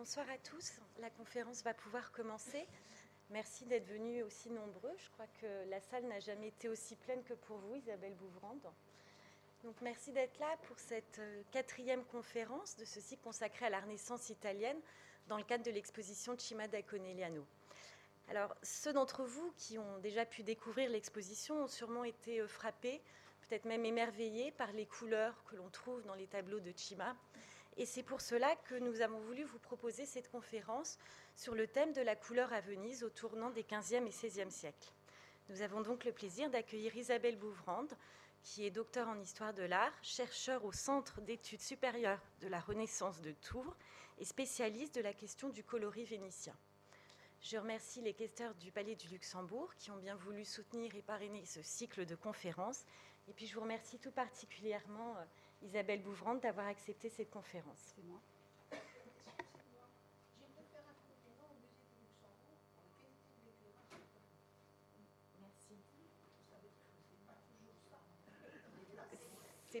bonsoir à tous. La conférence va pouvoir commencer. Merci d'être venus aussi nombreux. Je crois que la salle n'a jamais été aussi pleine que pour vous, Isabelle Bouvrande. Donc merci d'être là pour cette euh, quatrième conférence de ceci consacrée à la Renaissance italienne dans le cadre de l'exposition Cima da Conegliano. Alors, ceux d'entre vous qui ont déjà pu découvrir l'exposition ont sûrement été euh, frappés, peut-être même émerveillés par les couleurs que l'on trouve dans les tableaux de Cima. Et c'est pour cela que nous avons voulu vous proposer cette conférence sur le thème de la couleur à Venise au tournant des 15e et 16e siècles. Nous avons donc le plaisir d'accueillir Isabelle Bouvrande, qui est docteur en histoire de l'art, chercheur au Centre d'études supérieures de la Renaissance de Tours et spécialiste de la question du coloris vénitien. Je remercie les questeurs du Palais du Luxembourg qui ont bien voulu soutenir et parrainer ce cycle de conférences. Et puis je vous remercie tout particulièrement, euh, Isabelle Bouvrande, d'avoir accepté cette conférence. C'est moi.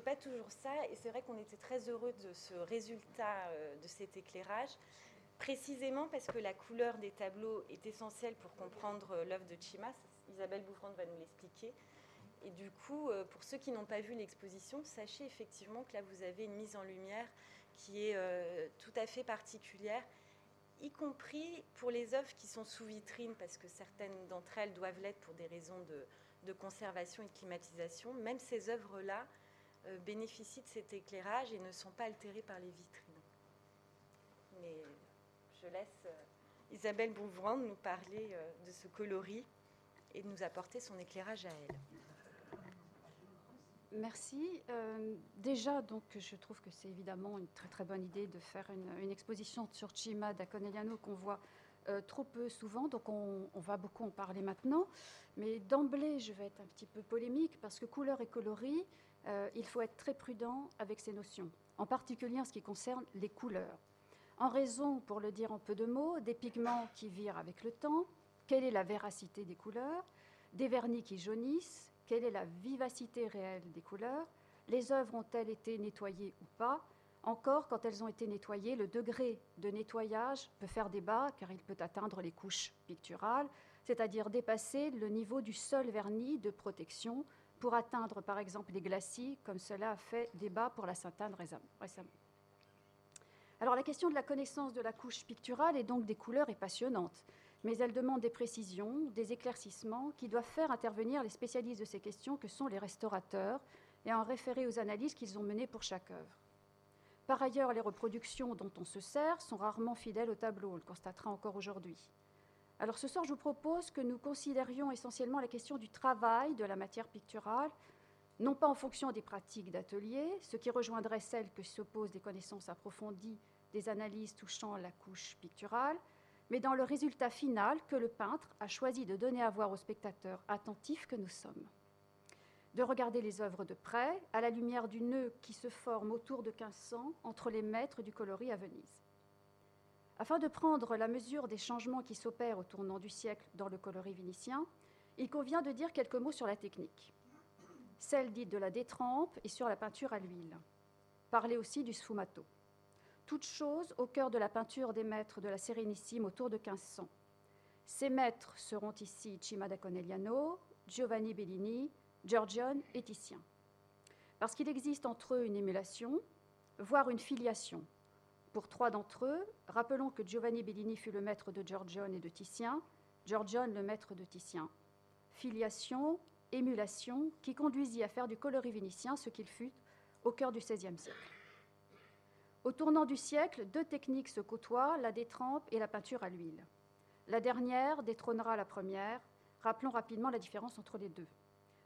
c'est pas toujours ça, et c'est vrai qu'on était très heureux de ce résultat, euh, de cet éclairage, précisément parce que la couleur des tableaux est essentielle pour comprendre euh, l'œuvre de Chimas. Isabelle Bouffrand va nous l'expliquer. Et du coup, euh, pour ceux qui n'ont pas vu l'exposition, sachez effectivement que là, vous avez une mise en lumière qui est tout à fait particulière, y compris pour les œuvres qui sont sous vitrine, parce que certaines d'entre elles doivent l'être pour des raisons de, conservation et de climatisation. Même ces œuvres-là, euh, bénéficient de cet éclairage et ne sont pas altérés par les vitrines. Mais je laisse euh, Isabelle Bouvrand nous parler euh, de ce coloris et de nous apporter son éclairage à elle. Merci. déjà, donc, je trouve que c'est évidemment une très très bonne idée de faire une, exposition sur Cima da Conegliano qu'on voit trop peu souvent, donc on, on, va beaucoup en parler maintenant. Mais d'emblée, je vais être un petit peu polémique parce que couleur et coloris, euh, il faut être très prudent avec ces notions, en particulier en ce qui concerne les couleurs. En raison, pour le dire en peu de mots, des pigments qui virent avec le temps, quelle est la véracité des couleurs, des vernis qui jaunissent, quelle est la vivacité réelle des couleurs, les œuvres ont-elles été nettoyées ou pas, encore, quand elles ont été nettoyées, le degré de nettoyage peut faire débat car il peut atteindre les couches picturales, c'est-à-dire dépasser le niveau du seul vernis de protection pour atteindre par exemple les glacis, comme cela a fait débat pour la Sainte-Anne récemment. Alors la question de la connaissance de la couche picturale et donc des couleurs est passionnante, mais elle demande des précisions, des éclaircissements qui doivent faire intervenir les spécialistes de ces questions que sont les restaurateurs et en référer aux analyses qu'ils ont menées pour chaque œuvre. Par ailleurs, les reproductions dont on se sert sont rarement fidèles au tableau, on le constatera encore aujourd'hui. Alors ce soir, je vous propose que nous considérions essentiellement la question du travail de la matière picturale, non pas en fonction des pratiques d'atelier, ce qui rejoindrait celles que s'opposent des connaissances approfondies des analyses touchant la couche picturale, mais dans le résultat final que le peintre a choisi de donner à voir aux spectateurs attentifs que nous sommes. De regarder les œuvres de près, à la lumière du nœud qui se forme autour de 1500 entre les maîtres du coloris à Venise. Afin de prendre la mesure des changements qui s'opèrent au tournant du siècle dans le coloris vénitien, il convient de dire quelques mots sur la technique, celle dite de la détrempe et sur la peinture à l'huile. Parler aussi du sfumato. Toutes choses au cœur de la peinture des maîtres de la Sérénissime autour de 1500. Ces maîtres seront ici Cima da Conegliano, Giovanni Bellini, Giorgione et Titien. Parce qu'il existe entre eux une émulation, voire une filiation, pour trois d'entre eux, rappelons que Giovanni Bellini fut le maître de Giorgione et de Titien, Giorgione le maître de Titien. Filiation, émulation, qui conduisit à faire du coloris vénitien ce qu'il fut au cœur du XVIe siècle. Au tournant du siècle, deux techniques se côtoient, la détrempe et la peinture à l'huile. La dernière détrônera la première. Rappelons rapidement la différence entre les deux,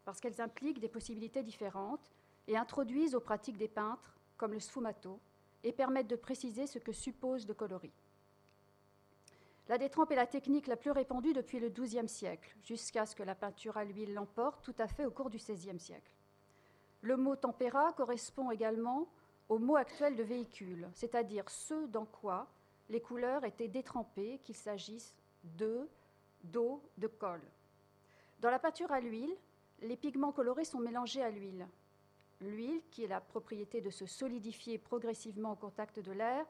parce qu'elles impliquent des possibilités différentes et introduisent aux pratiques des peintres, comme le sfumato, et permettent de préciser ce que suppose le coloris. La détrempe est la technique la plus répandue depuis le XIIe siècle, jusqu'à ce que la peinture à l'huile l'emporte tout à fait au cours du XVIe siècle. Le mot tempéra correspond également au mot actuel de véhicule, c'est-à-dire ce dans quoi les couleurs étaient détrempées, qu'il s'agisse de, d'eau, de colle. Dans la peinture à l'huile, les pigments colorés sont mélangés à l'huile, L'huile, qui est la propriété de se solidifier progressivement au contact de l'air,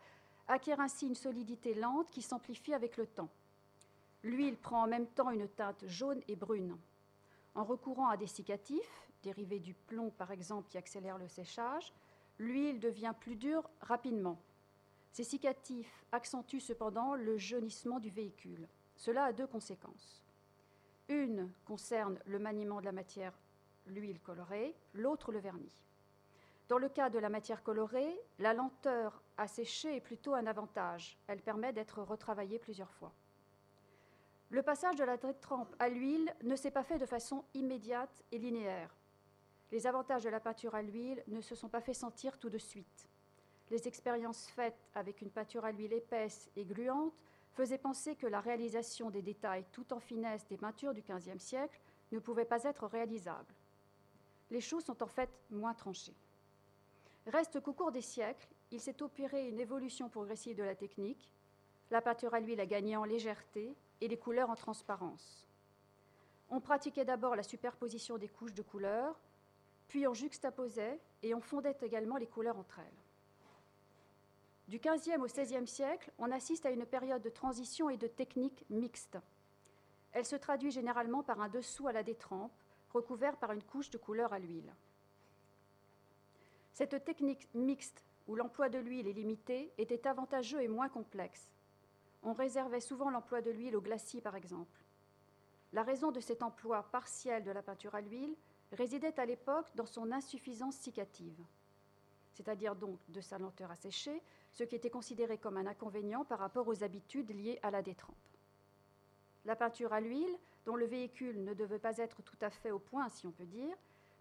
acquiert ainsi une solidité lente qui s'amplifie avec le temps. L'huile prend en même temps une teinte jaune et brune. En recourant à des cicatifs, dérivés du plomb par exemple qui accélère le séchage, l'huile devient plus dure rapidement. Ces cicatifs accentuent cependant le jaunissement du véhicule. Cela a deux conséquences. Une concerne le maniement de la matière, l'huile colorée, l'autre le vernis. Dans le cas de la matière colorée, la lenteur à sécher est plutôt un avantage. Elle permet d'être retravaillée plusieurs fois. Le passage de la trempe à l'huile ne s'est pas fait de façon immédiate et linéaire. Les avantages de la peinture à l'huile ne se sont pas fait sentir tout de suite. Les expériences faites avec une peinture à l'huile épaisse et gluante faisaient penser que la réalisation des détails tout en finesse des peintures du XVe siècle ne pouvait pas être réalisable. Les choses sont en fait moins tranchées. Reste qu'au cours des siècles, il s'est opéré une évolution progressive de la technique. La peinture à l'huile a gagné en légèreté et les couleurs en transparence. On pratiquait d'abord la superposition des couches de couleurs, puis on juxtaposait et on fondait également les couleurs entre elles. Du XVe au XVIe siècle, on assiste à une période de transition et de technique mixte. Elle se traduit généralement par un dessous à la détrempe, recouvert par une couche de couleur à l'huile. Cette technique mixte, où l'emploi de l'huile est limité, était avantageux et moins complexe. On réservait souvent l'emploi de l'huile au glacis, par exemple. La raison de cet emploi partiel de la peinture à l'huile résidait à l'époque dans son insuffisance cicative, c'est-à-dire donc de sa lenteur à sécher, ce qui était considéré comme un inconvénient par rapport aux habitudes liées à la détrempe. La peinture à l'huile, dont le véhicule ne devait pas être tout à fait au point, si on peut dire,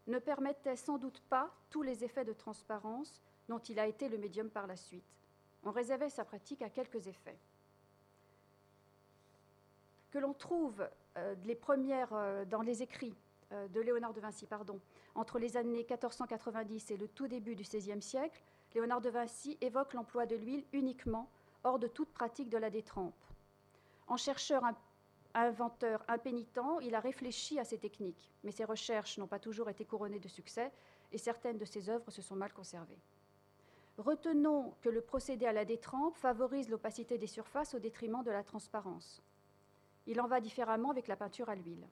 ne permettait sans doute pas tous les effets de transparence dont il a été le médium par la suite. On réservait sa pratique à quelques effets. Que l'on trouve euh, les premières euh, dans les écrits de Léonard de Vinci, pardon, entre les années 1490 et le tout début du XVIe siècle, Léonard de Vinci évoque l'emploi de l'huile uniquement hors de toute pratique de la détrempe. En chercheur inventeur impénitent, il a réfléchi à ces techniques, mais ses recherches n'ont pas toujours été couronnées de succès et certaines de ses œuvres se sont mal conservées. Retenons que le procédé à la détrempe favorise l'opacité des surfaces au détriment de la transparence. Il en va différemment avec la peinture à l'huile.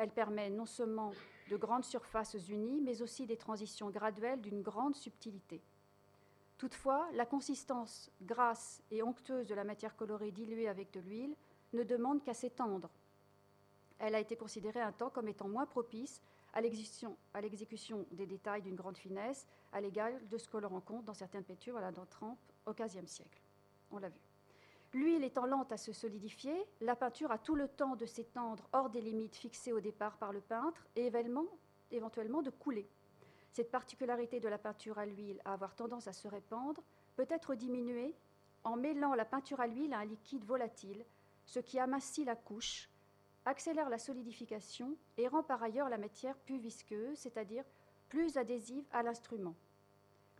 Elle permet non seulement de grandes surfaces unies, mais aussi des transitions graduelles d'une grande subtilité. Toutefois, la consistance grasse et onctueuse de la matière colorée diluée avec de l'huile ne demande qu'à s'étendre. Elle a été considérée un temps comme étant moins propice à l'exécution des détails d'une grande finesse, à l'égal de ce que l'on rencontre dans certaines peintures à la dent trempe au XVe siècle. On l'a vu. L'huile étant lente à se solidifier, la peinture a tout le temps de s'étendre hors des limites fixées au départ par le peintre et éventuellement de couler. Cette particularité de la peinture à l'huile à avoir tendance à se répandre peut être diminuée en mêlant la peinture à l'huile à un liquide volatile ce qui amincit la couche, accélère la solidification et rend par ailleurs la matière plus visqueuse, c'est-à-dire plus adhésive à l'instrument.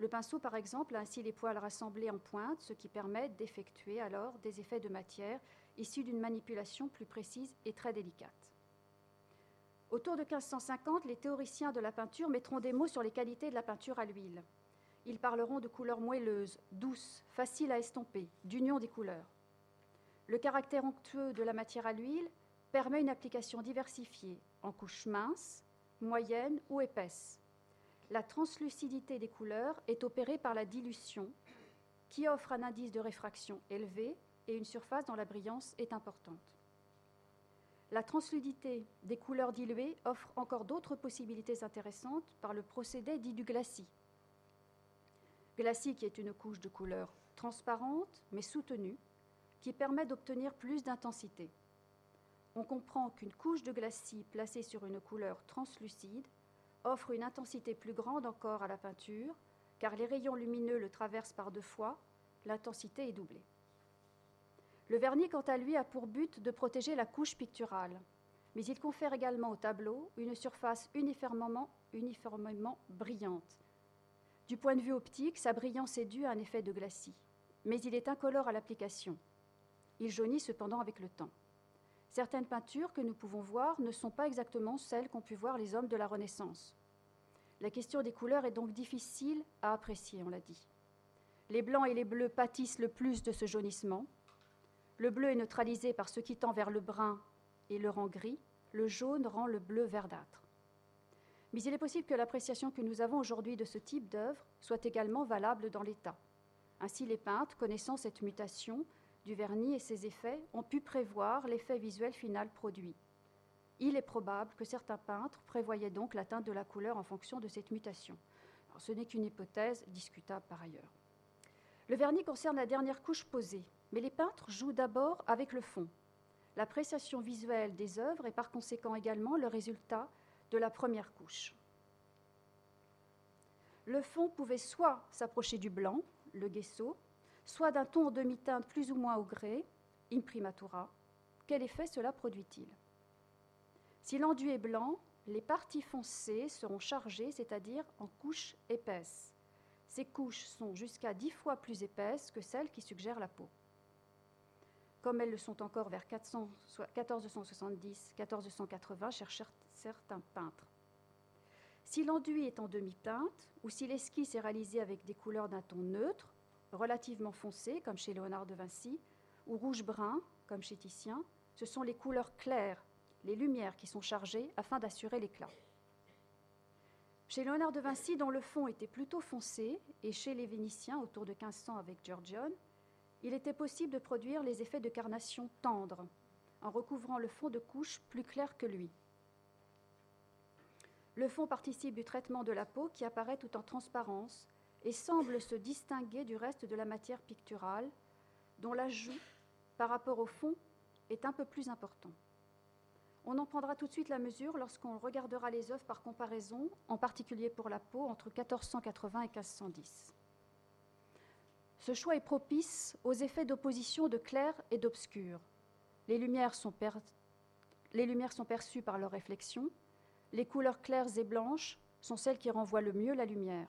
Le pinceau, par exemple, a ainsi les poils rassemblés en pointe, ce qui permet d'effectuer alors des effets de matière issus d'une manipulation plus précise et très délicate. Autour de 1550, les théoriciens de la peinture mettront des mots sur les qualités de la peinture à l'huile. Ils parleront de couleurs moelleuses, douces, faciles à estomper, d'union des couleurs. Le caractère onctueux de la matière à l'huile permet une application diversifiée en couches minces, moyennes ou épaisses. La translucidité des couleurs est opérée par la dilution, qui offre un indice de réfraction élevé et une surface dont la brillance est importante. La translucidité des couleurs diluées offre encore d'autres possibilités intéressantes par le procédé dit du glacis. Glacis qui est une couche de couleur transparente mais soutenue, qui permet d'obtenir plus d'intensité. On comprend qu'une couche de glacis placée sur une couleur translucide offre une intensité plus grande encore à la peinture, car les rayons lumineux le traversent par deux fois, l'intensité est doublée. Le vernis, quant à lui, a pour but de protéger la couche picturale, mais il confère également au tableau une surface uniformément, uniformément brillante. Du point de vue optique, sa brillance est due à un effet de glacis, mais il est incolore à l'application. Il jaunit cependant avec le temps. Certaines peintures que nous pouvons voir ne sont pas exactement celles qu'ont pu voir les hommes de la Renaissance. La question des couleurs est donc difficile à apprécier, on l'a dit. Les blancs et les bleus pâtissent le plus de ce jaunissement. Le bleu est neutralisé par ce qui tend vers le brun et le rend gris. Le jaune rend le bleu verdâtre. Mais il est possible que l'appréciation que nous avons aujourd'hui de ce type d'œuvre soit également valable dans l'état. Ainsi, les peintres, connaissant cette mutation du vernis et ses effets, ont pu prévoir l'effet visuel final produit. Il est probable que certains peintres prévoyaient donc l'atteinte de la couleur en fonction de cette mutation. ce n'est qu'une hypothèse discutable par ailleurs. Le vernis concerne la dernière couche posée, mais les peintres jouent d'abord avec le fond. L'appréciation visuelle des œuvres est par conséquent également le résultat de la première couche. Le fond pouvait soit s'approcher du blanc, le gesso, soit d'un ton en demi-teinte plus ou moins au grès, imprimatura. Quel effet cela produit-il? Si l'enduit est blanc, les parties foncées seront chargées, c'est-à-dire en couches épaisses. Ces couches sont jusqu'à dix fois plus épaisses que celles qui suggèrent la peau. Comme elles le sont encore vers 1470-1480, cherchèrent certains peintres. Si l'enduit est en demi-teinte, ou si l'esquisse est réalisée avec des couleurs d'un ton neutre, relativement foncé, comme chez Léonard de Vinci, ou rouge-brun, comme chez Titien, ce sont les couleurs claires, les lumières qui sont chargées afin d'assurer l'éclat. Chez Léonard de Vinci, dont le fond était plutôt foncé, et chez les Vénitiens, autour de 1500 avec Giorgione, il était possible de produire les effets de carnation tendre, en recouvrant le fond de couches plus claires que lui. Le fond participe du traitement de la peau qui apparaît tout en transparence et semble se distinguer du reste de la matière picturale, dont l'ajout par rapport au fond est un peu plus important. On en prendra tout de suite la mesure lorsqu'on regardera les œuvres par comparaison, en particulier pour la peau, entre 1480 et 1510. Ce choix est propice aux effets d'opposition de clair et d'obscur. Les, lumières sont perçues par leur réflexion. Les couleurs claires et blanches sont celles qui renvoient le mieux la lumière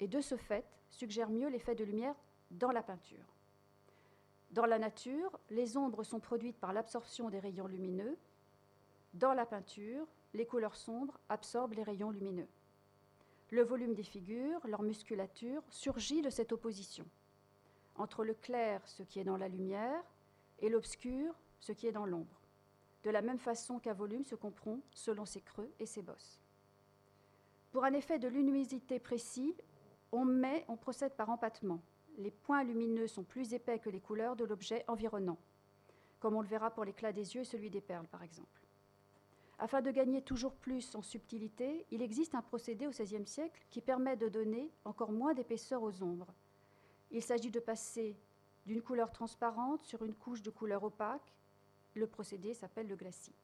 et de ce fait suggèrent mieux l'effet de lumière dans la peinture. Dans la nature, les ombres sont produites par l'absorption des rayons lumineux. Dans la peinture, les couleurs sombres absorbent les rayons lumineux. Le volume des figures, leur musculature, surgit de cette opposition entre le clair, ce qui est dans la lumière, et l'obscur, ce qui est dans l'ombre, de la même façon qu'un volume se comprend selon ses creux et ses bosses. Pour un effet de luminosité précis, on met, on procède par empattement. Les points lumineux sont plus épais que les couleurs de l'objet environnant, comme on le verra pour l'éclat des yeux et celui des perles, par exemple. Afin de gagner toujours plus en subtilité, il existe un procédé au XVIe siècle qui permet de donner encore moins d'épaisseur aux ombres. Il s'agit de passer d'une couleur transparente sur une couche de couleur opaque. Le procédé s'appelle le glacis.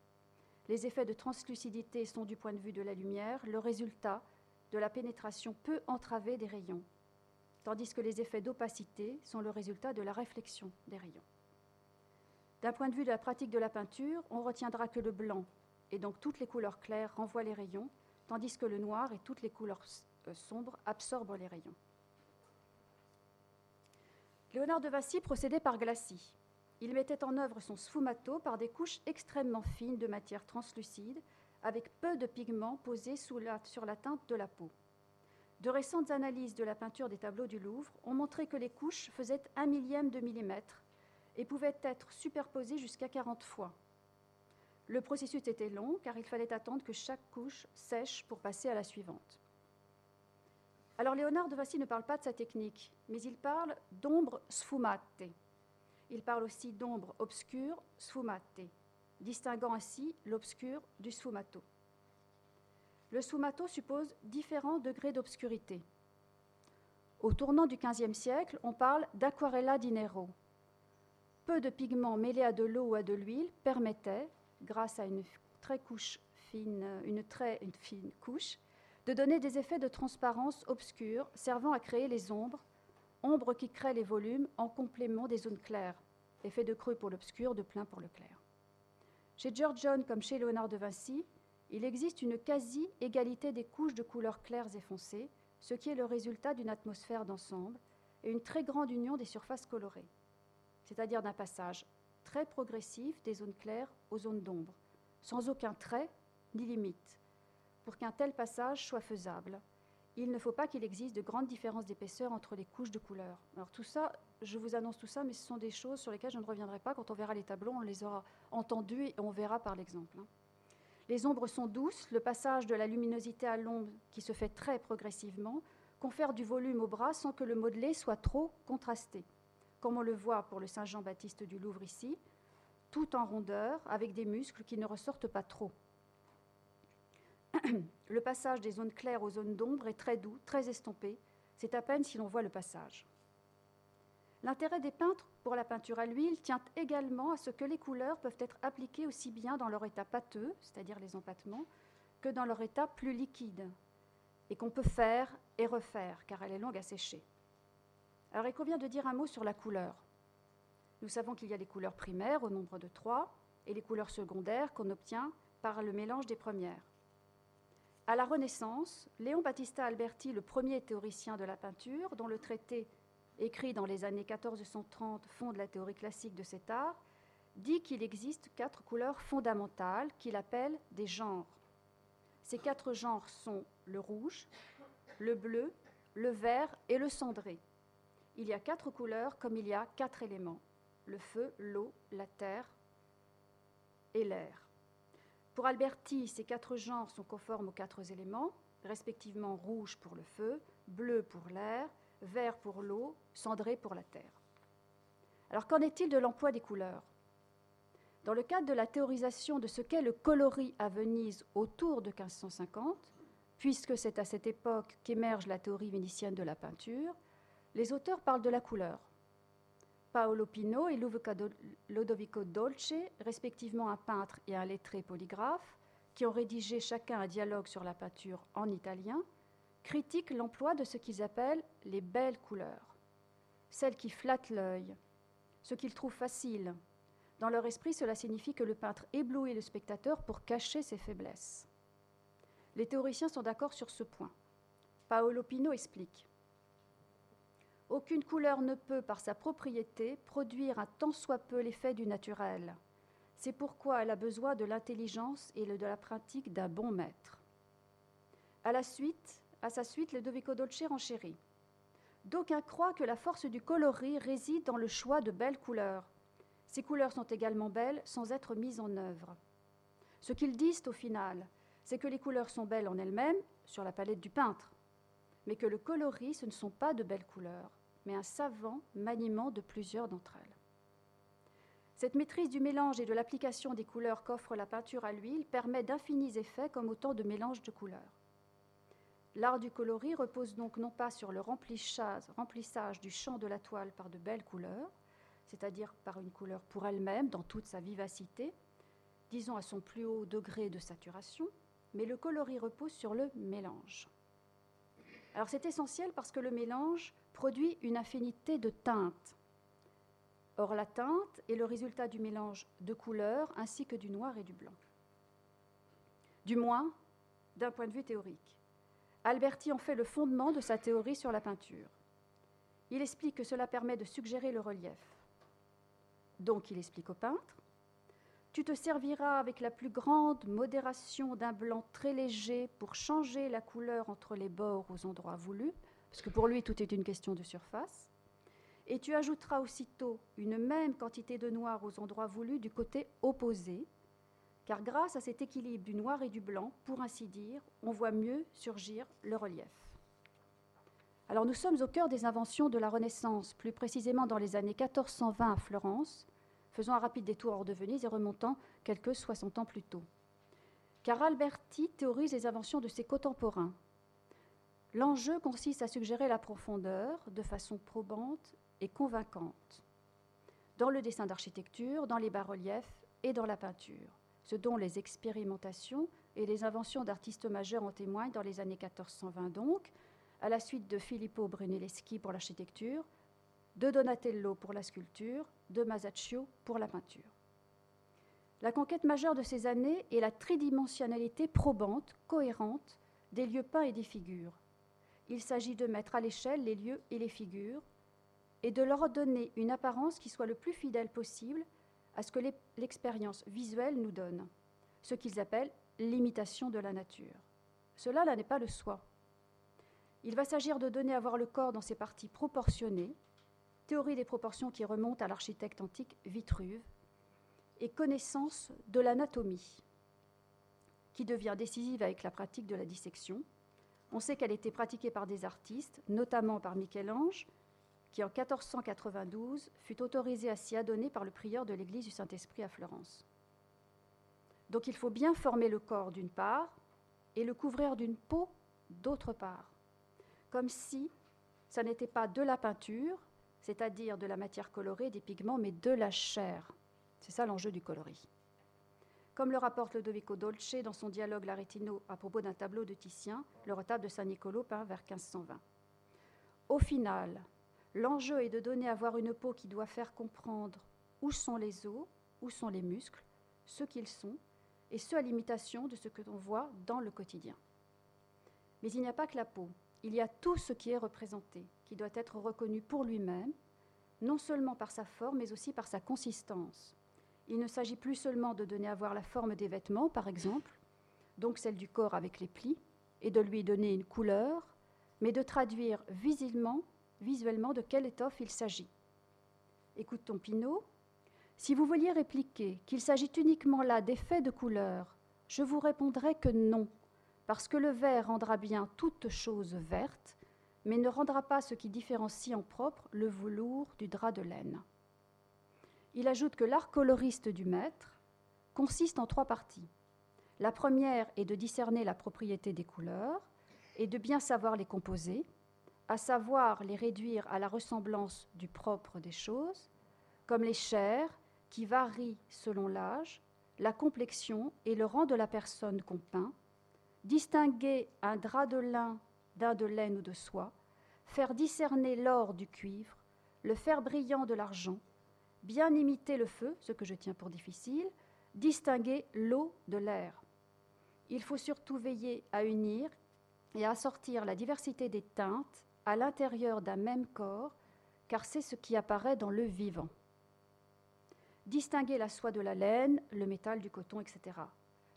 Les effets de translucidité sont, du point de vue de la lumière, le résultat de la pénétration peu entravée des rayons, tandis que les effets d'opacité sont le résultat de la réflexion des rayons. D'un point de vue de la pratique de la peinture, on retiendra que le blanc et donc toutes les couleurs claires renvoient les rayons, tandis que le noir et toutes les couleurs euh, sombres absorbent les rayons. Léonard de Vinci procédait par glacis. Il mettait en œuvre son sfumato par des couches extrêmement fines de matière translucide avec peu de pigments posés sur la teinte de la peau. De récentes analyses de la peinture des tableaux du Louvre ont montré que les couches faisaient un millième de millimètre et pouvaient être superposées jusqu'à 40 fois. Le processus était long car il fallait attendre que chaque couche sèche pour passer à la suivante. Alors Léonard de Vinci ne parle pas de sa technique, mais il parle d'ombre sfumate. Il parle aussi d'ombre obscure sfumate distinguant ainsi l'obscur du sfumato. Le sfumato suppose différents degrés d'obscurité. Au tournant du XVe siècle, on parle d'aquarella di nero. Peu de pigments mêlés à de l'eau ou à de l'huile permettaient, grâce à une très, fine couche, de donner des effets de transparence obscure servant à créer les ombres, ombres qui créent les volumes en complément des zones claires, effet de creux pour l'obscur, de plein pour le clair. Chez George John comme chez Léonard de Vinci, il existe une quasi-égalité des couches de couleurs claires et foncées, ce qui est le résultat d'une atmosphère d'ensemble et une très grande union des surfaces colorées, c'est-à-dire d'un passage très progressif des zones claires aux zones d'ombre, sans aucun trait ni limite, pour qu'un tel passage soit faisable. Il ne faut pas qu'il existe de grandes différences d'épaisseur entre les couches de couleurs. Alors tout ça, je vous annonce tout ça, mais ce sont des choses sur lesquelles je ne reviendrai pas. Quand on verra les tableaux, on les aura entendus et on verra par l'exemple. hein. Les ombres sont douces, le passage de la luminosité à l'ombre, qui se fait très progressivement, confère du volume au bras sans que le modelé soit trop contrasté, comme on le voit pour le Saint Jean-Baptiste du Louvre ici, tout en rondeur, avec des muscles qui ne ressortent pas trop. Le passage des zones claires aux zones d'ombre est très doux, très estompé. C'est à peine si l'on voit le passage. L'intérêt des peintres pour la peinture à l'huile tient également à ce que les couleurs peuvent être appliquées aussi bien dans leur état pâteux, c'est-à-dire les empattements, que dans leur état plus liquide, et qu'on peut faire et refaire, car elle est longue à sécher. Alors il convient de dire un mot sur la couleur. Nous savons qu'il y a les couleurs primaires au nombre de trois et les couleurs secondaires qu'on obtient par le mélange des premières. À la Renaissance, Léon Battista Alberti, le premier théoricien de la peinture, dont le traité écrit dans les années 1430 fonde la théorie classique de cet art, dit qu'il existe quatre couleurs fondamentales qu'il appelle des genres. Ces quatre genres sont le rouge, le bleu, le vert et le cendré. Il y a quatre couleurs comme il y a quatre éléments le feu, l'eau, la terre et l'air. Pour Alberti, ces quatre genres sont conformes aux quatre éléments, respectivement rouge pour le feu, bleu pour l'air, vert pour l'eau, cendré pour la terre. Alors qu'en est-il de l'emploi des couleurs? Dans le cadre de la théorisation de ce qu'est le coloris à Venise autour de 1550, puisque c'est à cette époque qu'émerge la théorie vénitienne de la peinture, les auteurs parlent de la couleur. Paolo Pino et Lodovico Dolce, respectivement un peintre et un lettré polygraphe, qui ont rédigé chacun un dialogue sur la peinture en italien, critiquent l'emploi de ce qu'ils appellent les belles couleurs, celles qui flattent l'œil, ce qu'ils trouvent facile. Dans leur esprit, cela signifie que le peintre éblouit le spectateur pour cacher ses faiblesses. Les théoriciens sont d'accord sur ce point. Paolo Pino explique aucune couleur ne peut, par sa propriété, produire un tant soit peu l'effet du naturel. C'est pourquoi elle a besoin de l'intelligence et de la pratique d'un bon maître. À, la suite, à sa suite, Ludovico Dolce renchérit. D'aucuns croient que la force du coloris réside dans le choix de belles couleurs. Ces couleurs sont également belles sans être mises en œuvre. Ce qu'ils disent au final, c'est que les couleurs sont belles en elles-mêmes, sur la palette du peintre, mais que le coloris, ce ne sont pas de belles couleurs mais un savant maniement de plusieurs d'entre elles. Cette maîtrise du mélange et de l'application des couleurs qu'offre la peinture à l'huile permet d'infinis effets comme autant de mélanges de couleurs. L'art du coloris repose donc non pas sur le remplissage, du champ de la toile par de belles couleurs, c'est-à-dire par une couleur pour elle-même dans toute sa vivacité, disons à son plus haut degré de saturation, mais le coloris repose sur le mélange. Alors c'est essentiel parce que le mélange produit une infinité de teintes. Or, la teinte est le résultat du mélange de couleurs ainsi que du noir et du blanc. Du moins, d'un point de vue théorique. Alberti en fait le fondement de sa théorie sur la peinture. Il explique que cela permet de suggérer le relief. Donc, il explique au peintre Tu te serviras avec la plus grande modération d'un blanc très léger pour changer la couleur entre les bords aux endroits voulus parce que pour lui, tout est une question de surface. Et tu ajouteras aussitôt une même quantité de noir aux endroits voulus du côté opposé, car grâce à cet équilibre du noir et du blanc, pour ainsi dire, on voit mieux surgir le relief. Alors nous sommes au cœur des inventions de la Renaissance, plus précisément dans les années 1420 à Florence, faisant un rapide détour hors de Venise et remontant quelques 60 ans plus tôt. Car Alberti théorise les inventions de ses contemporains, L'enjeu consiste à suggérer la profondeur de façon probante et convaincante dans le dessin d'architecture, dans les bas-reliefs et dans la peinture, ce dont les expérimentations et les inventions d'artistes majeurs en témoignent dans les années 1420 donc, à la suite de Filippo Brunelleschi pour l'architecture, de Donatello pour la sculpture, de Masaccio pour la peinture. La conquête majeure de ces années est la tridimensionnalité probante, cohérente des lieux peints et des figures, il s'agit de mettre à l'échelle les lieux et les figures et de leur donner une apparence qui soit le plus fidèle possible à ce que l'expérience visuelle nous donne, ce qu'ils appellent l'imitation de la nature. Cela là n'est pas le soi. Il va s'agir de donner à voir le corps dans ses parties proportionnées, théorie des proportions qui remonte à l'architecte antique Vitruve, et connaissance de l'anatomie, qui devient décisive avec la pratique de la dissection. On sait qu'elle était pratiquée par des artistes, notamment par Michel-Ange, qui en 1492 fut autorisé à s'y adonner par le prieur de l'église du Saint-Esprit à Florence. Donc il faut bien former le corps d'une part et le couvrir d'une peau d'autre part, comme si ça n'était pas de la peinture, c'est-à-dire de la matière colorée, des pigments, mais de la chair. C'est ça l'enjeu du coloris. Comme le rapporte Lodovico Dolce dans son dialogue Laretino à propos d'un tableau de Titien, le retable de Saint Nicolo peint vers 1520. Au final, l'enjeu est de donner à voir une peau qui doit faire comprendre où sont les os, où sont les muscles, ce qu'ils sont, et ce à l'imitation de ce que l'on voit dans le quotidien. Mais il n'y a pas que la peau, il y a tout ce qui est représenté, qui doit être reconnu pour lui-même, non seulement par sa forme, mais aussi par sa consistance. Il ne s'agit plus seulement de donner à voir la forme des vêtements, par exemple, donc celle du corps avec les plis, et de lui donner une couleur, mais de traduire visuellement, de quelle étoffe il s'agit. Écoutons Pinot. Si vous vouliez répliquer qu'il s'agit uniquement là d'effets de couleur, je vous répondrai que non, parce que le vert rendra bien toute chose verte, mais ne rendra pas ce qui différencie en propre le velours du drap de laine. Il ajoute que l'art coloriste du maître consiste en trois parties. La première est de discerner la propriété des couleurs et de bien savoir les composer, à savoir les réduire à la ressemblance du propre des choses, comme les chairs qui varient selon l'âge, la complexion et le rang de la personne qu'on peint, distinguer un drap de lin d'un de laine ou de soie, faire discerner l'or du cuivre, le fer brillant de l'argent, bien imiter le feu, ce que je tiens pour difficile, distinguer l'eau de l'air. Il faut surtout veiller à unir et à assortir la diversité des teintes à l'intérieur d'un même corps, car c'est ce qui apparaît dans le vivant. Distinguer la soie de la laine, le métal du coton, etc.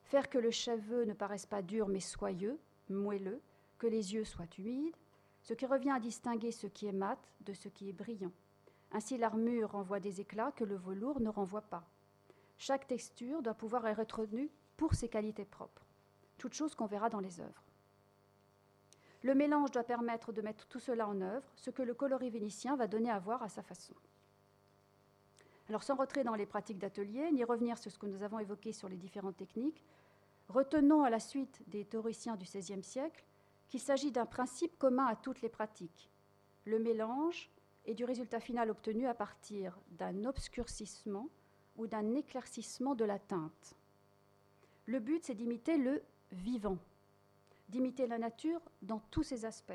Faire que le cheveu ne paraisse pas dur mais soyeux, moelleux, que les yeux soient humides, ce qui revient à distinguer ce qui est mat de ce qui est brillant. Ainsi, l'armure renvoie des éclats que le velours ne renvoie pas. Chaque texture doit pouvoir être retenue pour ses qualités propres. Toute chose qu'on verra dans les œuvres. Le mélange doit permettre de mettre tout cela en œuvre, ce que le coloris vénitien va donner à voir à sa façon. Alors sans rentrer dans les pratiques d'atelier, ni revenir sur ce que nous avons évoqué sur les différentes techniques, retenons à la suite des théoriciens du XVIe siècle qu'il s'agit d'un principe commun à toutes les pratiques, le mélange et du résultat final obtenu à partir d'un obscurcissement ou d'un éclaircissement de la teinte. Le but, c'est d'imiter le vivant, d'imiter la nature dans tous ses aspects.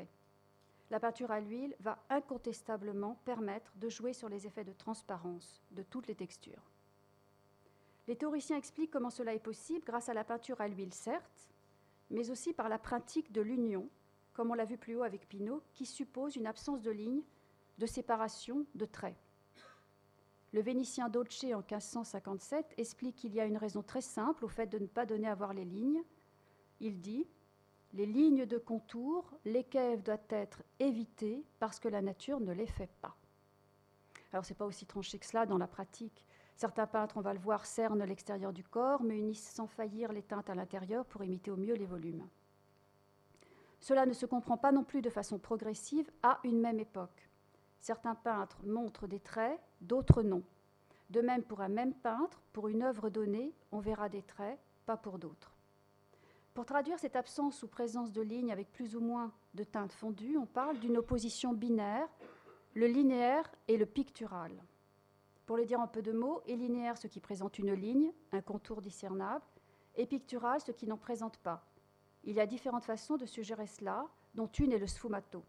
La peinture à l'huile va incontestablement permettre de jouer sur les effets de transparence de toutes les textures. Les théoriciens expliquent comment cela est possible grâce à la peinture à l'huile, certes, mais aussi par la pratique de l'union, comme on l'a vu plus haut avec Pinault, qui suppose une absence de ligne, de séparation, de traits. Le Vénitien Dolce en 1557 explique qu'il y a une raison très simple au fait de ne pas donner à voir les lignes. Il dit les lignes de contour, lesquelles doivent être évitées parce que la nature ne les fait pas. Alors, ce n'est pas aussi tranché que cela dans la pratique. Certains peintres, on va le voir, cernent l'extérieur du corps, mais unissent sans faillir les teintes à l'intérieur pour imiter au mieux les volumes. Cela ne se comprend pas non plus de façon progressive à une même époque. Certains peintres montrent des traits, d'autres non. De même, pour un même peintre, pour une œuvre donnée, on verra des traits, pas pour d'autres. Pour traduire cette absence ou présence de lignes avec plus ou moins de teintes fondues, on parle d'une opposition binaire, le linéaire et le pictural. Pour le dire en peu de mots, est linéaire ce qui présente une ligne, un contour discernable, et pictural ce qui n'en présente pas. Il y a différentes façons de suggérer cela, dont une est le sfumato.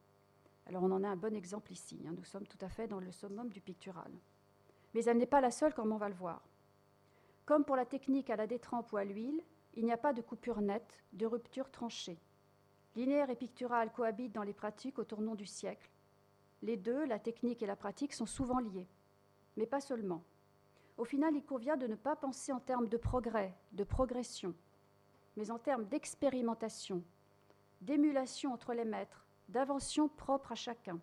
Alors on en a un bon exemple ici, hein. nous sommes tout à fait dans le summum du pictural. Mais elle n'est pas la seule comme on va le voir. Comme pour la technique à la détrempe ou à l'huile, il n'y a pas de coupure nette, de rupture tranchée. Linéaire et pictural cohabitent dans les pratiques au tournant du siècle. Les deux, la technique et la pratique, sont souvent liés, mais pas seulement. Au final, il convient de ne pas penser en termes de progrès, de progression, mais en termes d'expérimentation, d'émulation entre les maîtres, d'inventions propres à chacun,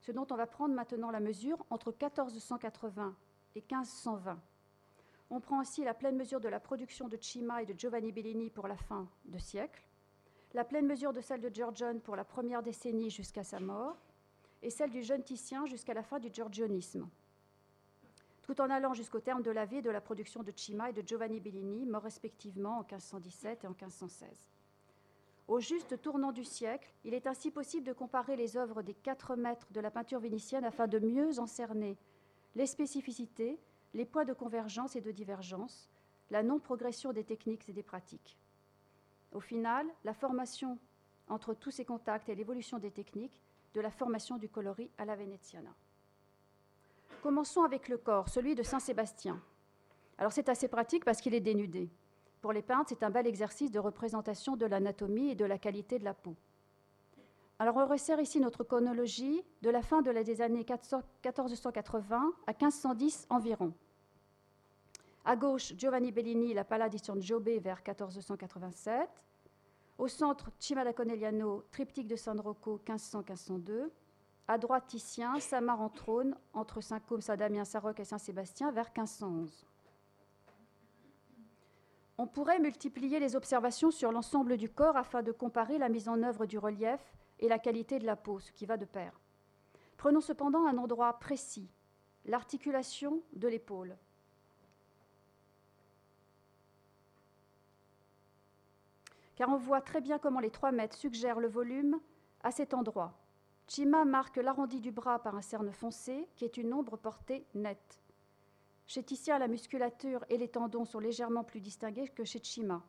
ce dont on va prendre maintenant la mesure entre 1480 et 1520. On prend ainsi la pleine mesure de la production de Cima et de Giovanni Bellini pour la fin de siècle, la pleine mesure de celle de Giorgione pour la première décennie jusqu'à sa mort, et celle du jeune Titien jusqu'à la fin du giorgionisme, tout en allant jusqu'au terme de la vie de la production de Cima et de Giovanni Bellini, morts respectivement en 1517 et en 1516. Au juste tournant du siècle, il est ainsi possible de comparer les œuvres des quatre maîtres de la peinture vénitienne afin de mieux en cerner les spécificités, les points de convergence et de divergence, la non-progression des techniques et des pratiques. Au final, la formation entre tous ces contacts et l'évolution des techniques, de la formation du coloris à la Veneziana. Commençons avec le corps, celui de Saint-Sébastien. Alors c'est assez pratique parce qu'il est dénudé. Pour les peintres, c'est un bel exercice de représentation de l'anatomie et de la qualité de la peau. Alors on resserre ici notre chronologie de la fin de la, des années 1480 à 1510 environ. À gauche, Giovanni Bellini, la Pala di San Giobbe vers 1487. Au centre, Cima da Conegliano, triptyque de San Rocco 1500-1502. À droite, Titien, Samar en trône entre Saint-Côme, Saint-Damien, Saint-Roch et Saint-Sébastien vers 1511. On pourrait multiplier les observations sur l'ensemble du corps afin de comparer la mise en œuvre du relief et la qualité de la peau, ce qui va de pair. Prenons cependant un endroit précis, l'articulation de l'épaule. Car on voit très bien comment les trois mètres suggèrent le volume à cet endroit. Chima marque l'arrondi du bras par un cerne foncé, qui est une ombre portée nette. Chez Titien, la musculature et les tendons sont légèrement plus distingués que chez Chima.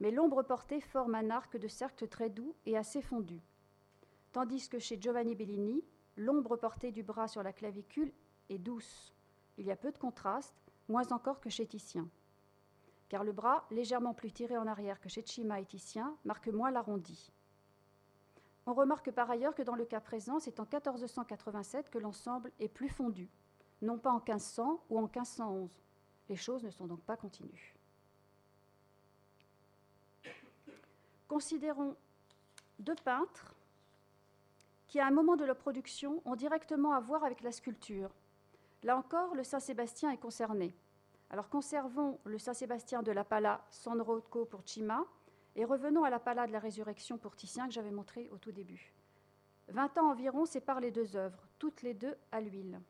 Mais l'ombre portée forme un arc de cercle très doux et assez fondu. Tandis que chez Giovanni Bellini, l'ombre portée du bras sur la clavicule est douce. Il y a peu de contraste, moins encore que chez Titien. Car le bras, légèrement plus tiré en arrière que chez Chima et Titien, marque moins l'arrondi. On remarque par ailleurs que dans le cas présent, c'est en 1487 que l'ensemble est plus fondu non pas en 1500 ou en 1511. Les choses ne sont donc pas continues. Considérons deux peintres qui, à un moment de leur production, ont directement à voir avec la sculpture. Là encore, le Saint-Sébastien est concerné. Alors conservons le Saint-Sébastien de la Pala San Rocco pour Cima et revenons à la Pala de la Résurrection pour Titien que j'avais montré au tout début. Vingt ans environ séparent les deux œuvres, toutes les deux à l'huile.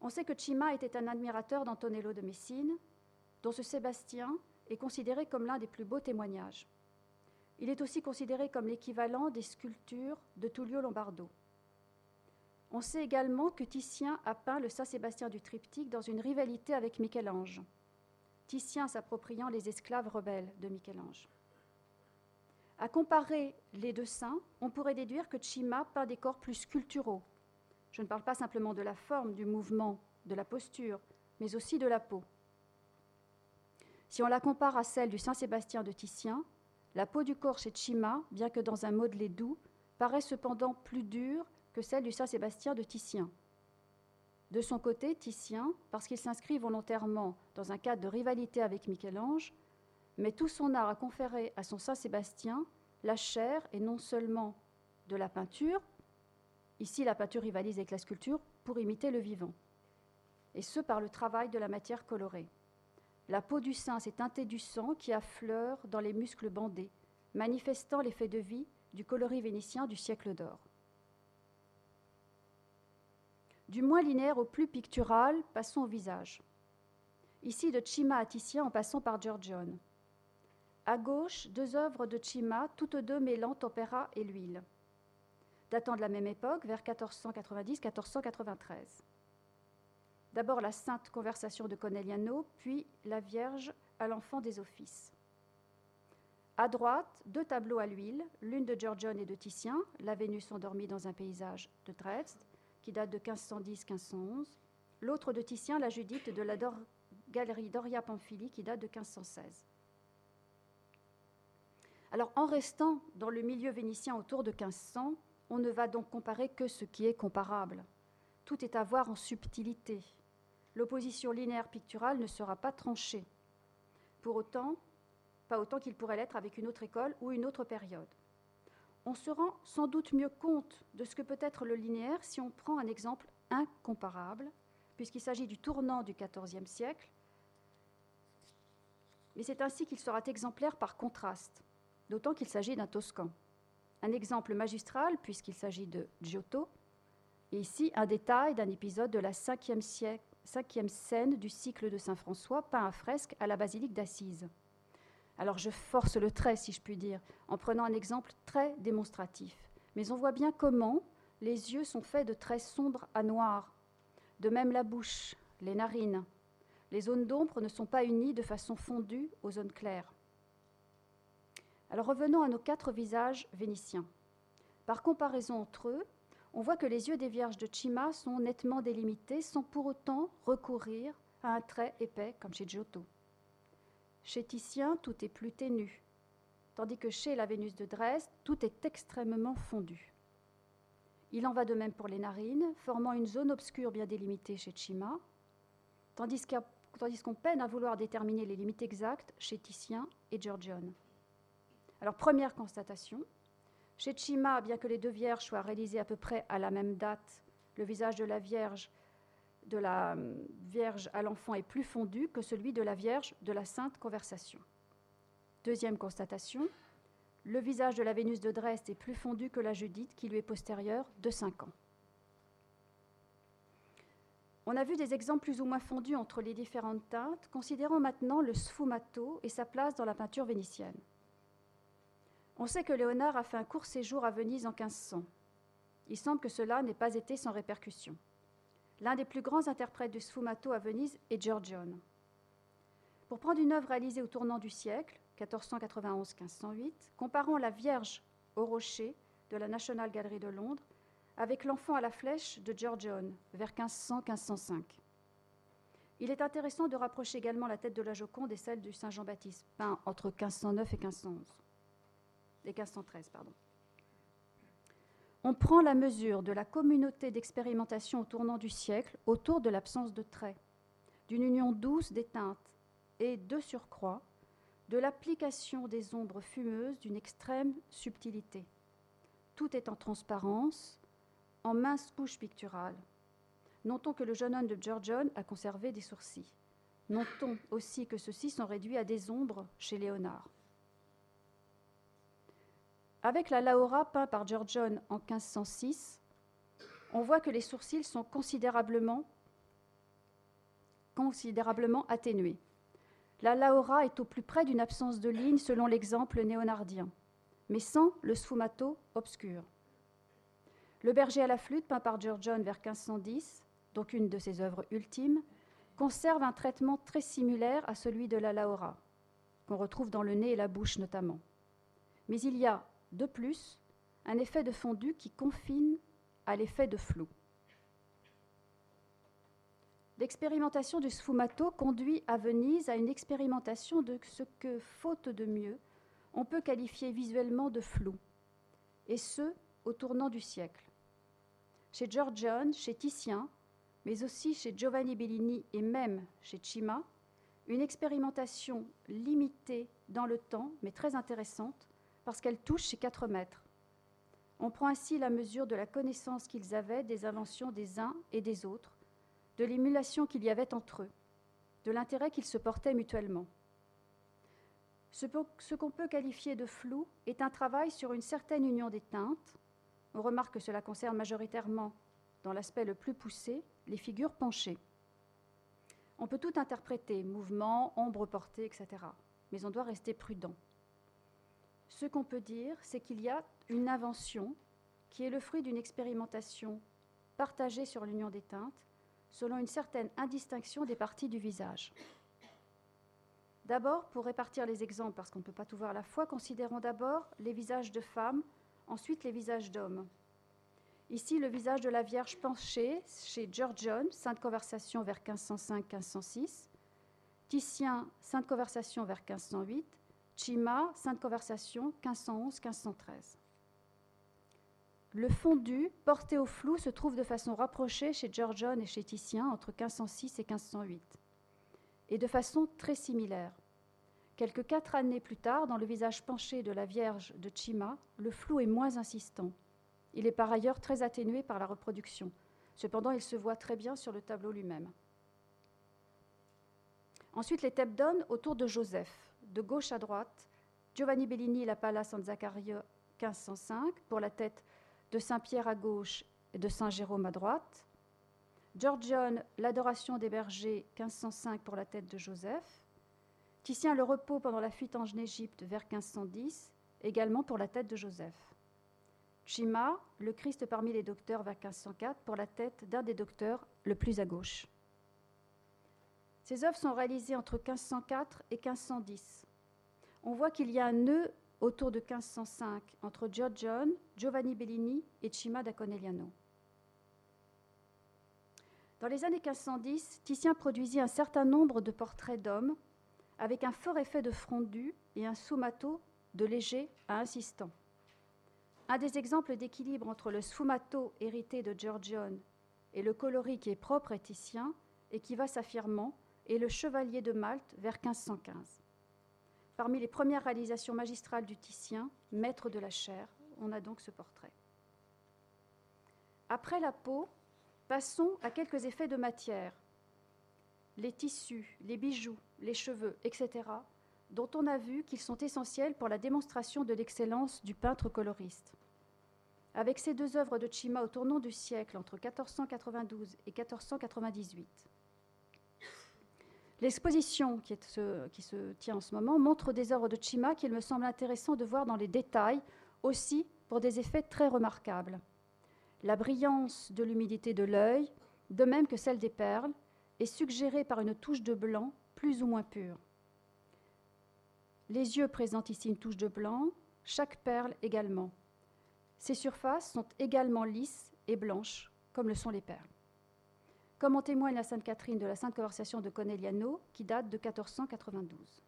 On sait que Cima était un admirateur d'Antonello de Messine, dont ce Sébastien est considéré comme l'un des plus beaux témoignages. Il est aussi considéré comme l'équivalent des sculptures de Tullio Lombardo. On sait également que Titien a peint le Saint-Sébastien du triptyque dans une rivalité avec Michel-Ange, Titien s'appropriant les esclaves rebelles de Michel-Ange. À comparer les deux saints, on pourrait déduire que Cima peint des corps plus sculpturaux, je ne parle pas simplement de la forme, du mouvement, de la posture, mais aussi de la peau. Si on la compare à celle du Saint-Sébastien de Titien, la peau du corps chez Chima, bien que dans un modelé doux, paraît cependant plus dure que celle du Saint-Sébastien de Titien. De son côté, Titien, parce qu'il s'inscrit volontairement dans un cadre de rivalité avec Michel-Ange, met tout son art à conférer à son Saint-Sébastien la chair et non seulement de la peinture, Ici, la peinture rivalise avec la sculpture pour imiter le vivant, et ce par le travail de la matière colorée. La peau du sein s'est teintée du sang qui affleure dans les muscles bandés, manifestant l'effet de vie du coloris vénitien du siècle d'or. Du moins linéaire au plus pictural, passons au visage. Ici, de Chima à Titien en passant par Giorgione. À gauche, deux œuvres de Chima, toutes deux mêlant tempéra et l'huile datant de la même époque, vers 1490-1493. D'abord la Sainte Conversation de Conegliano, puis la Vierge à l'enfant des offices. À droite, deux tableaux à l'huile, l'une de Giorgione et de Titien, La Vénus endormie dans un paysage de Dresde, qui date de 1510-1511, l'autre de Titien, La Judith de la galerie Doria Pamphili, qui date de 1516. Alors, en restant dans le milieu vénitien autour de 1500, on ne va donc comparer que ce qui est comparable. Tout est à voir en subtilité. L'opposition linéaire picturale ne sera pas tranchée. Pour autant, pas autant qu'il pourrait l'être avec une autre école ou une autre période. on se rend sans doute mieux compte de ce que peut être le linéaire si on prend un exemple incomparable, puisqu'il s'agit du tournant du XIVe siècle, mais c'est ainsi qu'il sera exemplaire par contraste, d'autant qu'il s'agit d'un Toscan. Un exemple magistral, puisqu'il s'agit de Giotto, et ici un détail d'un épisode de la cinquième, scène du cycle de Saint François, peint à fresque à la basilique d'Assise. Alors je force le trait, si je puis dire, en prenant un exemple très démonstratif. Mais on voit bien comment les yeux sont faits de traits sombres à noirs. De même la bouche, les narines. Les zones d'ombre ne sont pas unies de façon fondue aux zones claires. Alors revenons à nos quatre visages vénitiens. Par comparaison entre eux, on voit que les yeux des vierges de Chima sont nettement délimités sans pour autant recourir à un trait épais comme chez Giotto. Chez Titien, tout est plus ténu, tandis que chez la Vénus de Dresde, tout est extrêmement fondu. Il en va de même pour les narines, formant une zone obscure bien délimitée chez Chima, tandis qu'on peine à vouloir déterminer les limites exactes chez Titien et Giorgione. Alors, première constatation, chez Chima, bien que les deux vierges soient réalisées à peu près à la même date, le visage de la Vierge de la euh, Vierge à l'enfant est plus fondu que celui de la Vierge de la Sainte Conversation. Deuxième constatation, le visage de la Vénus de Dresde est plus fondu que la Judith qui lui est postérieure de 5 ans. On a vu des exemples plus ou moins fondus entre les différentes teintes, considérons maintenant le sfumato et sa place dans la peinture vénitienne. On sait que Léonard a fait un court séjour à Venise en 1500. Il semble que cela n'ait pas été sans répercussion. L'un des plus grands interprètes du sfumato à Venise est Giorgione. Pour prendre une œuvre réalisée au tournant du siècle, 1491-1508, comparons la Vierge au rocher de la National Gallery de Londres avec l'enfant à la flèche de Giorgione vers 1500-1505. Il est intéressant de rapprocher également la tête de la Joconde et celle du Saint Jean-Baptiste, peint entre 1509 et 1511. Et 1513, pardon. On prend la mesure de la communauté d'expérimentation au tournant du siècle autour de l'absence de traits, d'une union douce des teintes et, de surcroît, de l'application des ombres fumeuses d'une extrême subtilité. Tout est en transparence, en mince couche picturale. Notons que le jeune homme de Giorgione a conservé des sourcils. Notons aussi que ceux-ci sont réduits à des ombres chez Léonard. Avec la Laura peint par Giorgione en 1506, on voit que les sourcils sont considérablement, considérablement atténués. La Laura est au plus près d'une absence de ligne selon l'exemple néonardien, mais sans le sfumato obscur. Le berger à la flûte, peint par Giorgione vers 1510, donc une de ses œuvres ultimes, conserve un traitement très similaire à celui de la Laura, qu'on retrouve dans le nez et la bouche notamment. Mais il y a de plus, un effet de fondu qui confine à l'effet de flou. L'expérimentation du sfumato conduit à Venise à une expérimentation de ce que, faute de mieux, on peut qualifier visuellement de flou, et ce, au tournant du siècle. Chez Giorgione, chez Titien, mais aussi chez Giovanni Bellini et même chez Cima, une expérimentation limitée dans le temps, mais très intéressante, parce qu'elle touche ces quatre maîtres. On prend ainsi la mesure de la connaissance qu'ils avaient des inventions des uns et des autres, de l'émulation qu'il y avait entre eux, de l'intérêt qu'ils se portaient mutuellement. Ce qu'on peut qualifier de flou est un travail sur une certaine union des teintes. On remarque que cela concerne majoritairement, dans l'aspect le plus poussé, les figures penchées. On peut tout interpréter, mouvement, ombre portée, etc. Mais on doit rester prudent ce qu'on peut dire, c'est qu'il y a une invention qui est le fruit d'une expérimentation partagée sur l'union des teintes, selon une certaine indistinction des parties du visage. D'abord, pour répartir les exemples, parce qu'on ne peut pas tout voir à la fois, considérons d'abord les visages de femmes, ensuite les visages d'hommes. Ici, le visage de la Vierge penchée chez Giorgione, Sainte Conversation vers 1505-1506, Titien, Sainte Conversation vers 1508, Chima, Sainte Conversation, 1511-1513. Le fondu, porté au flou, se trouve de façon rapprochée chez Giorgione et chez Titien entre 1506 et 1508, et de façon très similaire. Quelques quatre années plus tard, dans le visage penché de la Vierge de Chima, le flou est moins insistant. Il est par ailleurs très atténué par la reproduction. Cependant, il se voit très bien sur le tableau lui-même. Ensuite, les d'homme autour de Joseph. De gauche à droite, Giovanni Bellini, la Pala San Zaccario, 1505, pour la tête de Saint-Pierre à gauche et de Saint-Jérôme à droite. Giorgione, l'adoration des bergers, 1505, pour la tête de Joseph. Titien, le repos pendant la fuite en Égypte, vers 1510, également pour la tête de Joseph. Chima, le Christ parmi les docteurs, vers 1504, pour la tête d'un des docteurs, le plus à gauche. Ces œuvres sont réalisées entre 1504 et 1510. On voit qu'il y a un nœud autour de 1505 entre Giorgione, Giovanni Bellini et Cima da Conegliano. Dans les années 1510, Titien produisit un certain nombre de portraits d'hommes avec un fort effet de frondu et un sfumato de léger à insistant. Un des exemples d'équilibre entre le sfumato hérité de Giorgione et le coloris qui est propre à Titien et qui va s'affirmant est le Chevalier de Malte vers 1515. Parmi les premières réalisations magistrales du Titien, maître de la chair, on a donc ce portrait. Après la peau, passons à quelques effets de matière. Les tissus, les bijoux, les cheveux, etc., dont on a vu qu'ils sont essentiels pour la démonstration de l'excellence du peintre coloriste. Avec ces deux œuvres de Chima au tournant du siècle entre 1492 et 1498, L'exposition qui, se tient en ce moment montre des œuvres de Chima qu'il me semble intéressant de voir dans les détails, aussi pour des effets très remarquables. La brillance de l'humidité de l'œil, de même que celle des perles, est suggérée par une touche de blanc plus ou moins pure. Les yeux présentent ici une touche de blanc, chaque perle également. Ces surfaces sont également lisses et blanches, comme le sont les perles comme en témoigne la Sainte Catherine de la Sainte Conversation de Conegliano, qui date de 1492.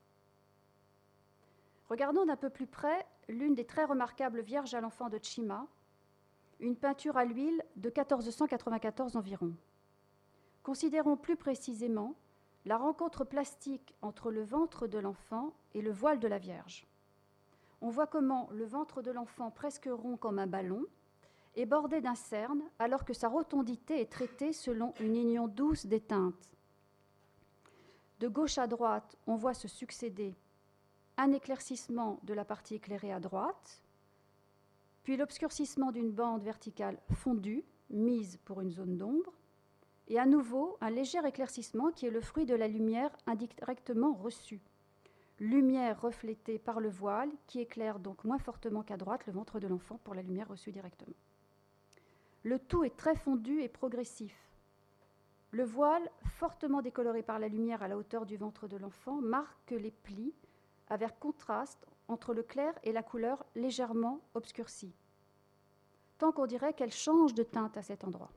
Regardons d'un peu plus près l'une des très remarquables Vierges à l'enfant de Chima, une peinture à l'huile de 1494 environ. Considérons plus précisément la rencontre plastique entre le ventre de l'enfant et le voile de la Vierge. On voit comment le ventre de l'enfant, presque rond comme un ballon, est bordé d'un cerne, alors que sa rotondité est traitée selon une union douce des teintes. De gauche à droite, on voit se succéder un éclaircissement de la partie éclairée à droite, puis l'obscurcissement d'une bande verticale fondue, mise pour une zone d'ombre, et à nouveau un léger éclaircissement qui est le fruit de la lumière indirectement reçue. Lumière reflétée par le voile qui éclaire donc moins fortement qu'à droite le ventre de l'enfant pour la lumière reçue directement. Le tout est très fondu et progressif. Le voile, fortement décoloré par la lumière à la hauteur du ventre de l'enfant, marque les plis avec contraste entre le clair et la couleur légèrement obscurcie, tant qu'on dirait qu'elle change de teinte à cet endroit.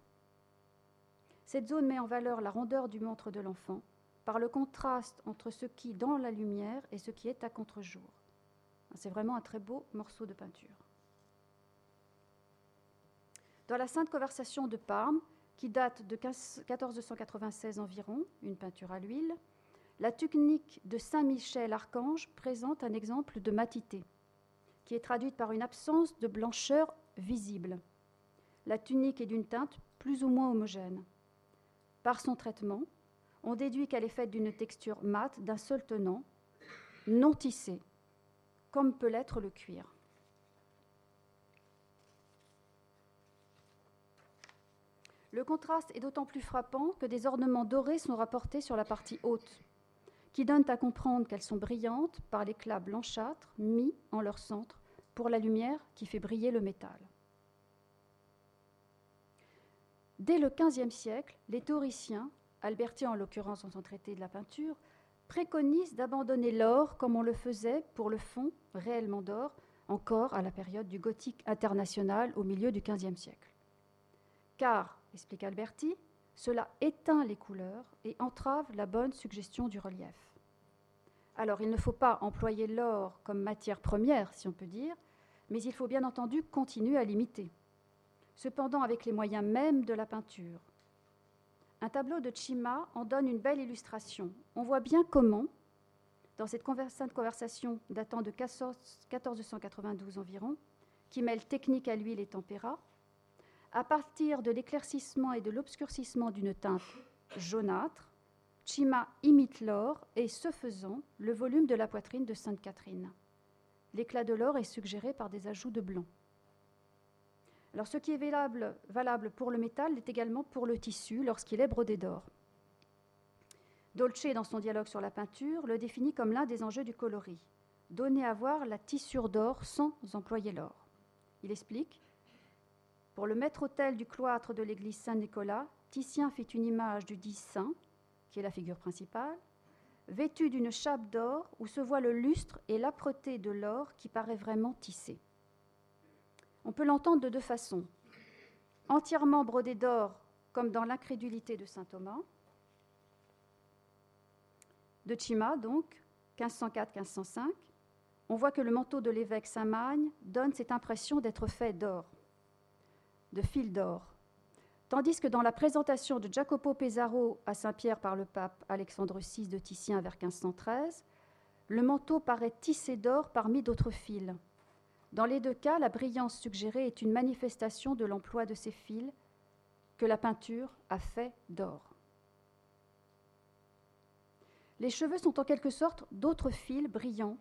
Cette zone met en valeur la rondeur du ventre de l'enfant par le contraste entre ce qui dans la lumière et ce qui est à contre-jour. C'est vraiment un très beau morceau de peinture. Dans la Sainte Conversation de Parme, qui date de 1496 environ, une peinture à l'huile, la tunique de Saint Michel Archange présente un exemple de matité, qui est traduite par une absence de blancheur visible. La tunique est d'une teinte plus ou moins homogène. Par son traitement, on déduit qu'elle est faite d'une texture mate d'un seul tenant, non tissée, comme peut l'être le cuir. Le contraste est d'autant plus frappant que des ornements dorés sont rapportés sur la partie haute, qui donnent à comprendre qu'elles sont brillantes par l'éclat blanchâtre mis en leur centre pour la lumière qui fait briller le métal. Dès le XVe siècle, les théoriciens, Alberti en l'occurrence dans son traité de la peinture, préconisent d'abandonner l'or comme on le faisait pour le fond réellement d'or, encore à la période du gothique international au milieu du XVe siècle. Car explique Alberti, cela éteint les couleurs et entrave la bonne suggestion du relief. Alors il ne faut pas employer l'or comme matière première, si on peut dire, mais il faut bien entendu continuer à l'imiter, cependant avec les moyens mêmes de la peinture. Un tableau de Chima en donne une belle illustration. On voit bien comment, dans cette conversation datant de 1492 environ, qui mêle technique à l'huile et tempéra, à partir de l'éclaircissement et de l'obscurcissement d'une teinte jaunâtre, Chima imite l'or et, ce faisant, le volume de la poitrine de Sainte Catherine. L'éclat de l'or est suggéré par des ajouts de blanc. Alors, ce qui est valable, pour le métal l'est également pour le tissu lorsqu'il est brodé d'or. Dolce, dans son dialogue sur la peinture, le définit comme l'un des enjeux du coloris, donner à voir la tissure d'or sans employer l'or. Il explique Pour le maître-autel du cloître de l'église Saint-Nicolas, Titien fit une image du dit saint, qui est la figure principale, vêtue d'une chape d'or où se voit le lustre et l'âpreté de l'or qui paraît vraiment tissé. On peut l'entendre de deux façons. Entièrement brodé d'or, comme dans l'incrédulité de saint Thomas, de Chima, donc, 1504-1505, on voit que le manteau de l'évêque Saint-Magne donne cette impression d'être fait d'or, de fil d'or. Tandis que dans la présentation de Jacopo Pesaro à Saint-Pierre par le pape Alexandre VI de Titien vers 1513, le manteau paraît tissé d'or parmi d'autres fils. Dans les deux cas, la brillance suggérée est une manifestation de l'emploi de ces fils que la peinture a fait d'or. Les cheveux sont en quelque sorte d'autres fils brillants.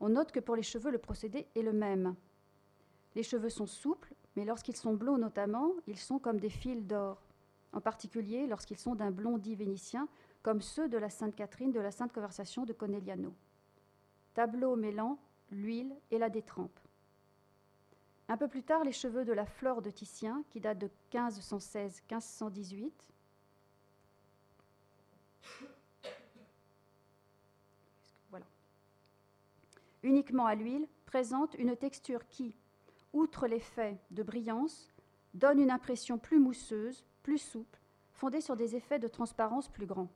On note que pour les cheveux, le procédé est le même. Les cheveux sont souples, mais lorsqu'ils sont blonds notamment, ils sont comme des fils d'or, en particulier lorsqu'ils sont d'un blond dit vénitien, comme ceux de la Sainte Catherine de la Sainte Conversation de Conegliano. Tableau mêlant l'huile et la détrempe. Un peu plus tard, les cheveux de la Flore de Titien, qui date de 1516-1518, uniquement à l'huile, présente une texture qui, outre l'effet de brillance, donne une impression plus mousseuse, plus souple, fondée sur des effets de transparence plus grands.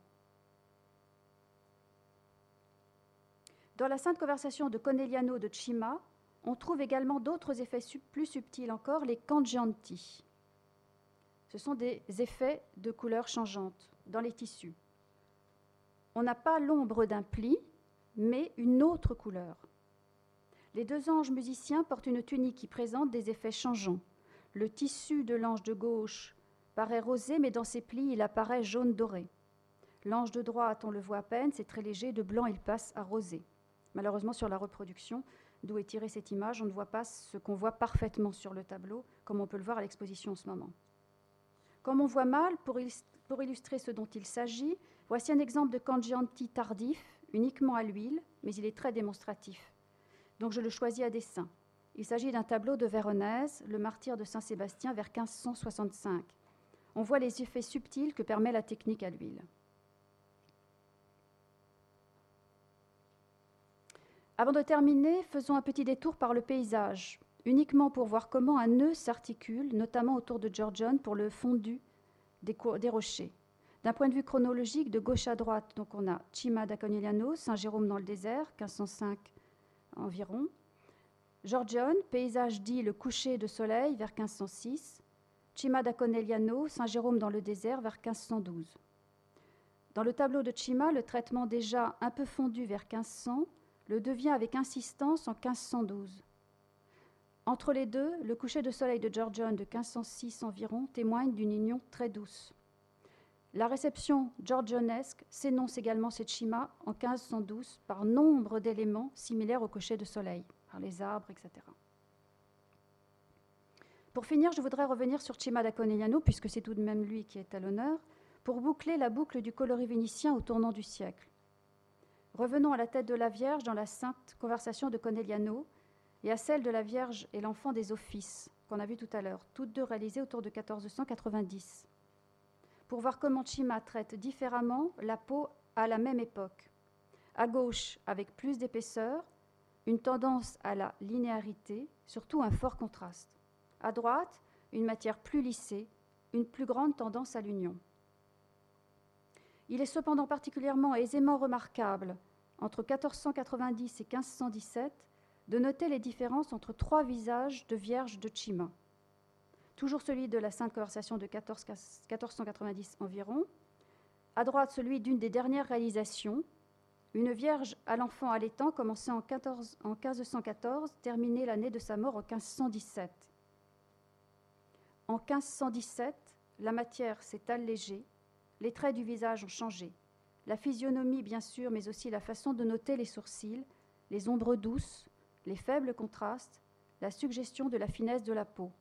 Dans la Sainte Conversation de Conegliano de Cima, on trouve également d'autres effets plus subtils encore, les cangianti. Ce sont des effets de couleurs changeantes dans les tissus. On n'a pas l'ombre d'un pli, mais une autre couleur. Les deux anges musiciens portent une tunique qui présente des effets changeants. Le tissu de l'ange de gauche paraît rosé, mais dans ses plis, il apparaît jaune doré. L'ange de droite, on le voit à peine, c'est très léger, de blanc, il passe à rosé. Malheureusement, sur la reproduction, d'où est tirée cette image, on ne voit pas ce qu'on voit parfaitement sur le tableau, comme on peut le voir à l'exposition en ce moment. Comme on voit mal, pour, illustrer ce dont il s'agit, voici un exemple de cangianti tardif, uniquement à l'huile, mais il est très démonstratif donc je le choisis à dessein. Il s'agit d'un tableau de Véronèse, le martyr de Saint-Sébastien, vers 1565. On voit les effets subtils que permet la technique à l'huile. Avant de terminer, faisons un petit détour par le paysage, uniquement pour voir comment un nœud s'articule, notamment autour de Georgion, pour le fondu des, rochers. D'un point de vue chronologique, de gauche à droite, donc on a Cima da Conegliano, Saint-Jérôme dans le désert, 1505 environ. Giorgione, paysage dit le coucher de soleil vers 1506. Cima da Conegliano, Saint-Jérôme dans le désert vers 1512. Dans le tableau de Cima, le traitement déjà un peu fondu vers 1500 le devient avec insistance en 1512. Entre les deux, le coucher de soleil de Giorgione de 1506 environ témoigne d'une union très douce. La réception georgionesque s'énonce également cette Chima en 1512 par nombre d'éléments similaires au cocher de soleil, par les arbres, etc. Pour finir, je voudrais revenir sur Cima da Conegliano, puisque c'est tout de même lui qui est à l'honneur, pour boucler la boucle du coloris vénitien au tournant du siècle. Revenons à la tête de la Vierge dans la sainte conversation de Conegliano et à celle de la Vierge et l'enfant des offices, qu'on a vu tout à l'heure, toutes deux réalisées autour de 1490 pour voir comment Chima traite différemment la peau à la même époque. À gauche, avec plus d'épaisseur, une tendance à la linéarité, surtout un fort contraste. À droite, une matière plus lissée, une plus grande tendance à l'union. Il est cependant particulièrement aisément remarquable, entre 1490 et 1517, de noter les différences entre trois visages de Vierge de Chima toujours celui de la Sainte Conversation de 1490 environ. À droite, celui d'une des dernières réalisations, Une vierge à l'enfant allaitant commençait en, 14, en 1514, terminait l'année de sa mort en 1517. En 1517, la matière s'est allégée, les traits du visage ont changé. La physionomie, bien sûr, mais aussi la façon de noter les sourcils, les ombres douces, les faibles contrastes, la suggestion de la finesse de la peau.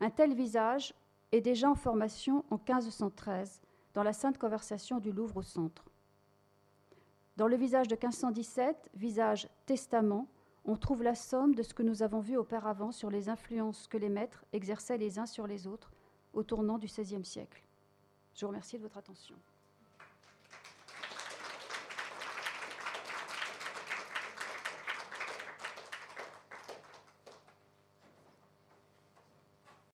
Un tel visage est déjà en formation en 1513 dans la Sainte Conversation du Louvre au centre. Dans le visage de 1517, visage testament, on trouve la somme de ce que nous avons vu auparavant sur les influences que les maîtres exerçaient les uns sur les autres au tournant du XVIe siècle. Je vous remercie de votre attention.